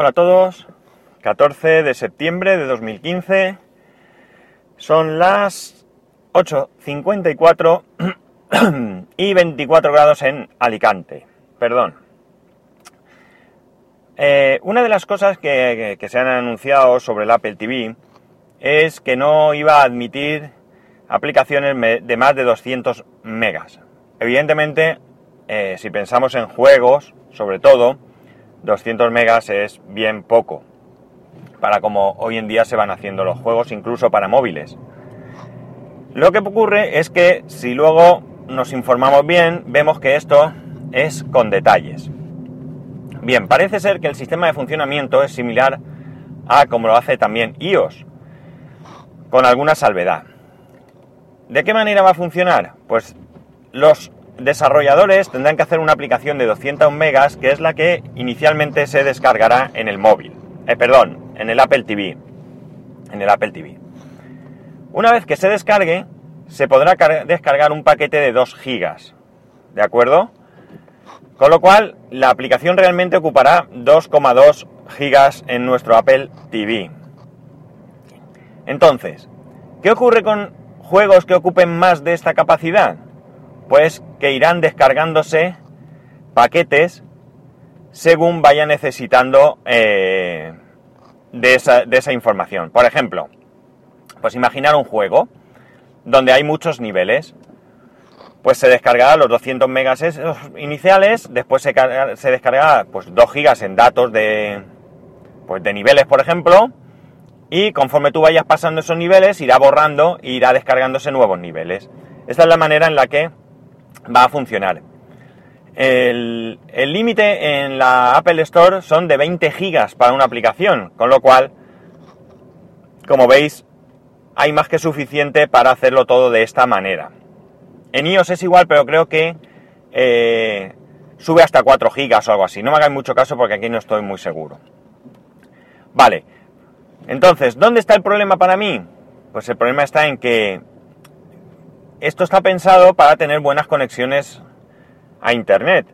Hola a todos, 14 de septiembre de 2015, son las 8.54 y 24 grados en Alicante, perdón. Eh, una de las cosas que, se han anunciado sobre el Apple TV es que no iba a admitir aplicaciones de más de 200 megas. Evidentemente, eh, si pensamos en juegos, sobre todo, 200 megas es bien poco para como hoy en día se van haciendo los juegos, incluso para móviles. Lo que ocurre es que si luego nos informamos bien, vemos que esto es con detalles. Bien, parece ser que el sistema de funcionamiento es similar a como lo hace también iOS, con alguna salvedad. ¿De qué manera va a funcionar? Pues los desarrolladores tendrán que hacer una aplicación de 200 megas, que es la que inicialmente se descargará en el móvil. Eh, perdón, en el Apple TV. En el Apple TV. Una vez que se descargue, se podrá descargar un paquete de 2 gigas. ¿De acuerdo? Con lo cual, la aplicación realmente ocupará 2,2 gigas en nuestro Apple TV. Entonces, ¿qué ocurre con juegos que ocupen más de esta capacidad? Pues que irán descargándose paquetes según vaya necesitando eh, de, esa, información. Por ejemplo, pues imaginar un juego donde hay muchos niveles. Pues se descargará los 200 megas iniciales, después se, descargará pues 2 gigas en datos de, pues de niveles, por ejemplo, y conforme tú vayas pasando esos niveles, irá borrando e irá descargándose nuevos niveles. Esta es la manera en la que va a funcionar. El límite en la Apple Store son de 20 gigas para una aplicación, con lo cual, como veis, hay más que suficiente para hacerlo todo de esta manera. En iOS es igual, pero creo que eh, sube hasta 4 gigas o algo así. No me hagáis mucho caso porque aquí no estoy muy seguro. Vale, entonces, ¿dónde está el problema para mí? Pues el problema está en que esto está pensado para tener buenas conexiones a Internet.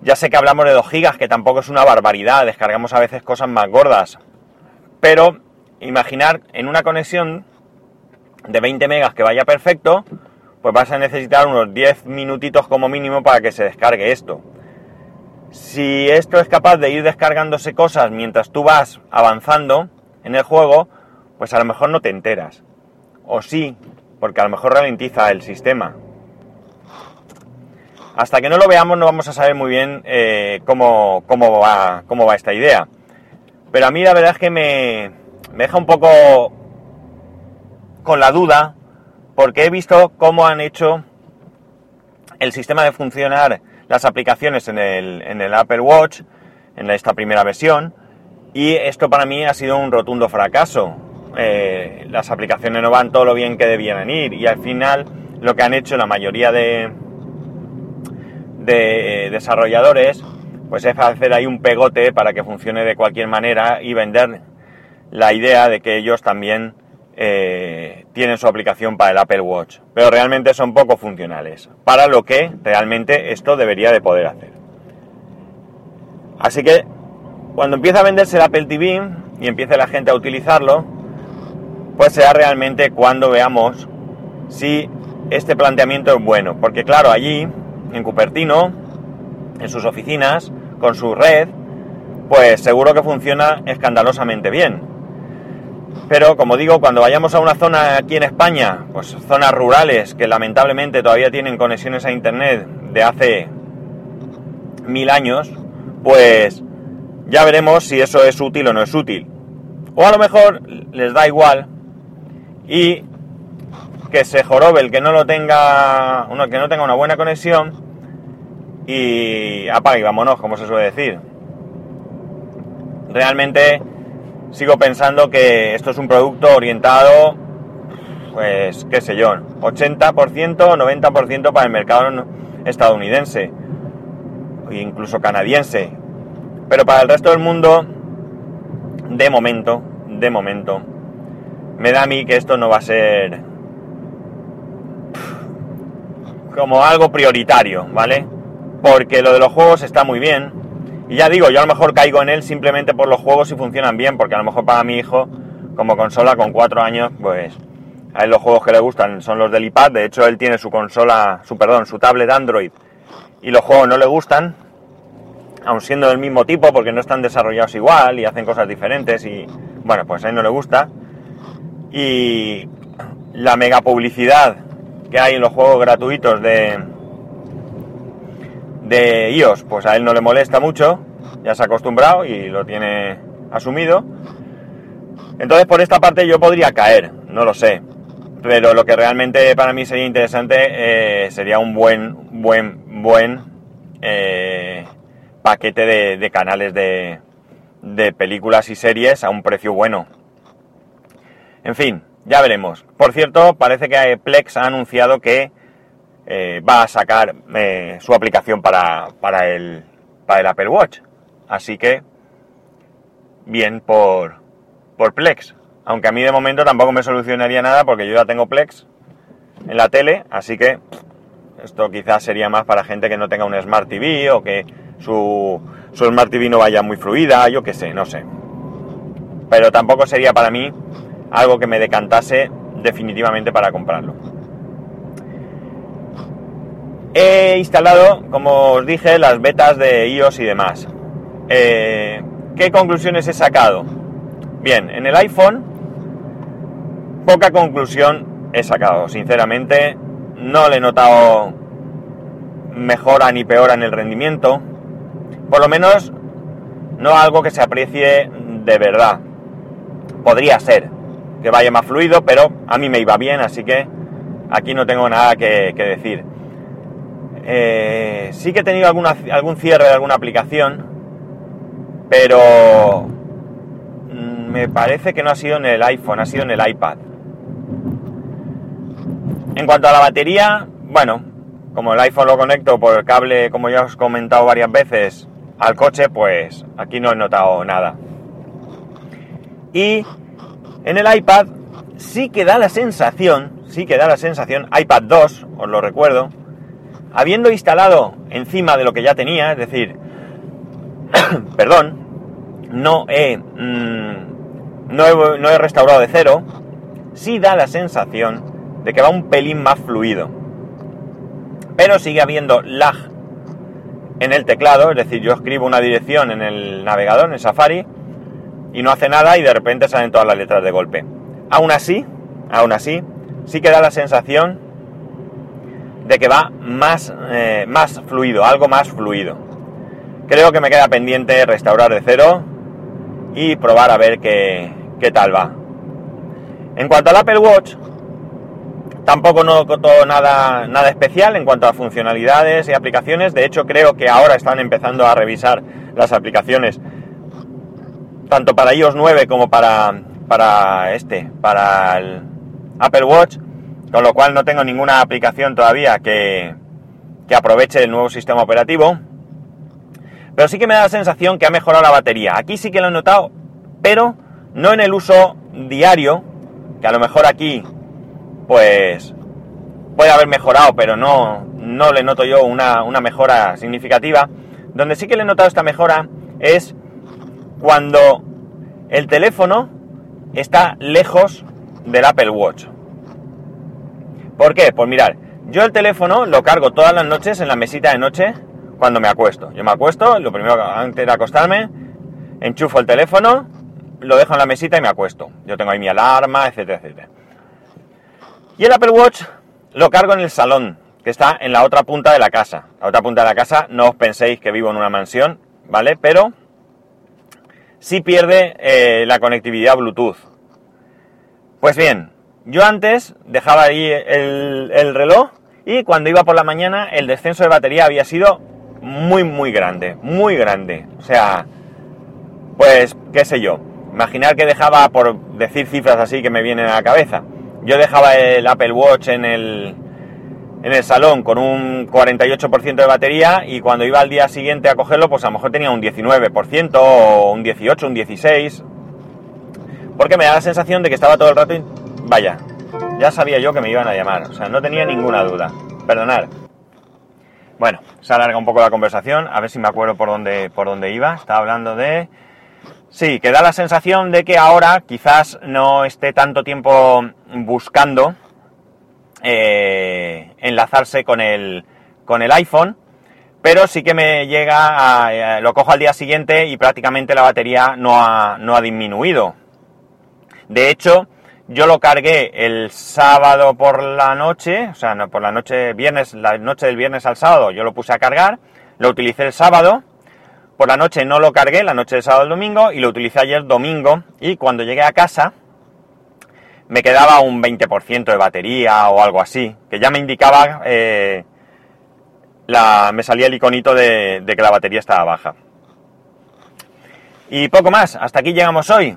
Ya sé que hablamos de 2 gigas, que tampoco es una barbaridad, descargamos a veces cosas más gordas. Pero imaginar en una conexión de 20 megas que vaya perfecto, pues vas a necesitar unos 10 minutitos como mínimo para que se descargue esto. Si esto es capaz de ir descargándose cosas mientras tú vas avanzando en el juego, pues a lo mejor no te enteras. O sí, porque a lo mejor ralentiza el sistema. Hasta que no lo veamos no vamos a saber muy bien eh, cómo, va, cómo va esta idea. Pero a mí la verdad es que me, me deja un poco con la duda, porque he visto cómo han hecho el sistema de funcionar las aplicaciones en el, en el Apple Watch, en esta primera versión, y esto para mí ha sido un rotundo fracaso. Eh, las aplicaciones no van todo lo bien que debieran ir y al final lo que han hecho la mayoría de, de desarrolladores pues es hacer ahí un pegote para que funcione de cualquier manera y vender la idea de que ellos también eh, tienen su aplicación para el Apple Watch, pero realmente son poco funcionales para lo que realmente esto debería de poder hacer. Así que cuando empieza a venderse el Apple TV y empiece la gente a utilizarlo, pues será realmente cuando veamos si este planteamiento es bueno. Porque claro, allí, en Cupertino, en sus oficinas, con su red, pues seguro que funciona escandalosamente bien. Pero como digo, cuando vayamos a una zona aquí en España, pues zonas rurales que lamentablemente todavía tienen conexiones a Internet de hace mil años, pues ya veremos si eso es útil o no es útil. O a lo mejor les da igual y que se jorobe el que no lo tenga, uno que no tenga una buena conexión y apague y vámonos, como se suele decir. Realmente sigo pensando que esto es un producto orientado, pues qué sé yo, 80% o 90% para el mercado estadounidense e incluso canadiense. Pero para el resto del mundo, de momento, de momento, me da a mí que esto no va a ser como algo prioritario, ¿vale? Porque lo de los juegos está muy bien Y ya digo, yo a lo mejor caigo en él simplemente por los juegos si funcionan bien, porque a lo mejor para mi hijo, como consola con cuatro años, pues a él los juegos que le gustan son los del iPad. De hecho, él tiene su consola, su perdón, su tablet Android y los juegos no le gustan, aun siendo del mismo tipo, porque no están desarrollados igual y hacen cosas diferentes y bueno, pues a él no le gusta. Y la mega publicidad que hay en los juegos gratuitos de, de iOS, pues a él no le molesta mucho, ya se ha acostumbrado y lo tiene asumido. Entonces por esta parte yo podría caer, no lo sé. Pero lo que realmente para mí sería interesante eh, sería un buen, buen, buen eh, paquete de, canales de, de películas y series a un precio bueno. En fin, ya veremos. Por cierto, parece que Plex ha anunciado que eh, va a sacar eh, su aplicación para, para, el, para el Apple Watch. Así que, bien por, por Plex. Aunque a mí de momento tampoco me solucionaría nada porque yo ya tengo Plex en la tele, así que esto quizás sería más para gente que no tenga un Smart TV o que su, su Smart TV no vaya muy fluida, yo qué sé, no sé. Pero tampoco sería para mí algo que me decantase definitivamente para comprarlo. He instalado, como os dije, las betas de iOS y demás. Eh, ¿Qué conclusiones he sacado? Bien, en el iPhone, poca conclusión he sacado. Sinceramente, no le he notado mejora ni peora en el rendimiento. Por lo menos, no algo que se aprecie de verdad. Podría ser que vaya más fluido, pero a mí me iba bien, así que aquí no tengo nada que decir. Eh, sí que he tenido algún cierre de alguna aplicación, pero mm, me parece que no ha sido en el iPhone, ha sido en el iPad. En cuanto a la batería, bueno, como el iPhone lo conecto por el cable, como ya os he comentado varias veces, al coche, pues aquí no he notado nada. Y en el iPad sí que da la sensación, sí que da la sensación, iPad 2, os lo recuerdo, habiendo instalado encima de lo que ya tenía, es decir, perdón, no he, mm, no he, no he restaurado de cero, sí da la sensación de que va un pelín más fluido. Pero sigue habiendo lag en el teclado, es decir, yo escribo una dirección en el navegador, en Safari, y no hace nada y de repente salen todas las letras de golpe. Aún así, aún así, sí que da la sensación de que va más, eh, más fluido, algo más fluido. Creo que me queda pendiente restaurar de cero y probar a ver qué, qué tal va. En cuanto al Apple Watch, tampoco no todo nada, nada especial en cuanto a funcionalidades y aplicaciones. De hecho, creo que ahora están empezando a revisar las aplicaciones tanto para iOS 9 como para, para este, para el Apple Watch con lo cual no tengo ninguna aplicación todavía que, aproveche el nuevo sistema operativo. Pero sí que me da la sensación que ha mejorado la batería. Aquí sí que lo he notado, pero no en el uso diario, que a lo mejor aquí, pues, puede haber mejorado, pero no, no le noto yo una, una mejora significativa. Donde sí que le he notado esta mejora es cuando el teléfono está lejos del Apple Watch. ¿Por qué? Pues mirar, yo el teléfono lo cargo todas las noches en la mesita de noche cuando me acuesto. Yo me acuesto, lo primero antes de acostarme, enchufo el teléfono, lo dejo en la mesita y me acuesto. Yo tengo ahí mi alarma, etcétera, etcétera. Y el Apple Watch lo cargo en el salón, que está en la otra punta de la casa. La otra punta de la casa, no os penséis que vivo en una mansión, ¿vale? Pero sí pierde eh, la conectividad Bluetooth. Pues bien, yo antes dejaba ahí el, reloj y cuando iba por la mañana el descenso de batería había sido muy, muy grande, muy grande. O sea, pues, qué sé yo. Imaginar que dejaba, por decir cifras así que me vienen a la cabeza, yo dejaba el Apple Watch en el, en el salón con un 48% de batería y cuando iba al día siguiente a cogerlo, pues a lo mejor tenía un 19% o un 18, un 16. Porque me da la sensación de que estaba todo el rato Vaya, ya sabía yo que me iban a llamar, o sea, no tenía ninguna duda. Perdonad. Bueno, se alarga un poco la conversación, a ver si me acuerdo por dónde, por dónde iba. Estaba hablando de... Sí, que da la sensación de que ahora quizás no esté tanto tiempo buscando eh, enlazarse con el, con el iPhone, pero sí que me llega, a, lo cojo al día siguiente y prácticamente la batería no ha, no ha disminuido. De hecho, yo lo cargué el sábado por la noche, o sea, no, por la noche, viernes, la noche del viernes al sábado, yo lo puse a cargar, lo utilicé el sábado, por la noche no lo cargué, la noche del sábado al domingo, y lo utilicé ayer domingo, y cuando llegué a casa, me quedaba un 20% de batería o algo así, que ya me indicaba, eh, la, me salía el iconito de, de que la batería estaba baja. Y poco más, hasta aquí llegamos hoy.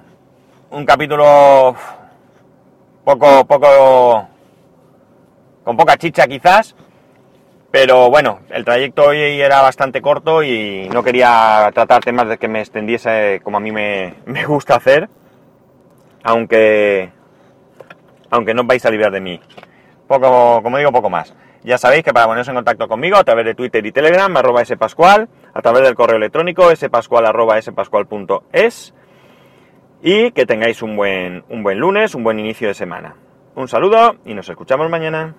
Un capítulo poco, poco, con poca chicha quizás, pero bueno, el trayecto hoy era bastante corto y no quería tratar temas de que me extendiese como a mí me, me gusta hacer, aunque, aunque no vais a librar de mí. Poco, como digo, poco más. Ya sabéis que para poneros en contacto conmigo a través de Twitter y Telegram, arroba spascual, a través del correo electrónico spascual arroba spascual.es y que tengáis un buen, un buen lunes, un buen inicio de semana. Un saludo y nos escuchamos mañana.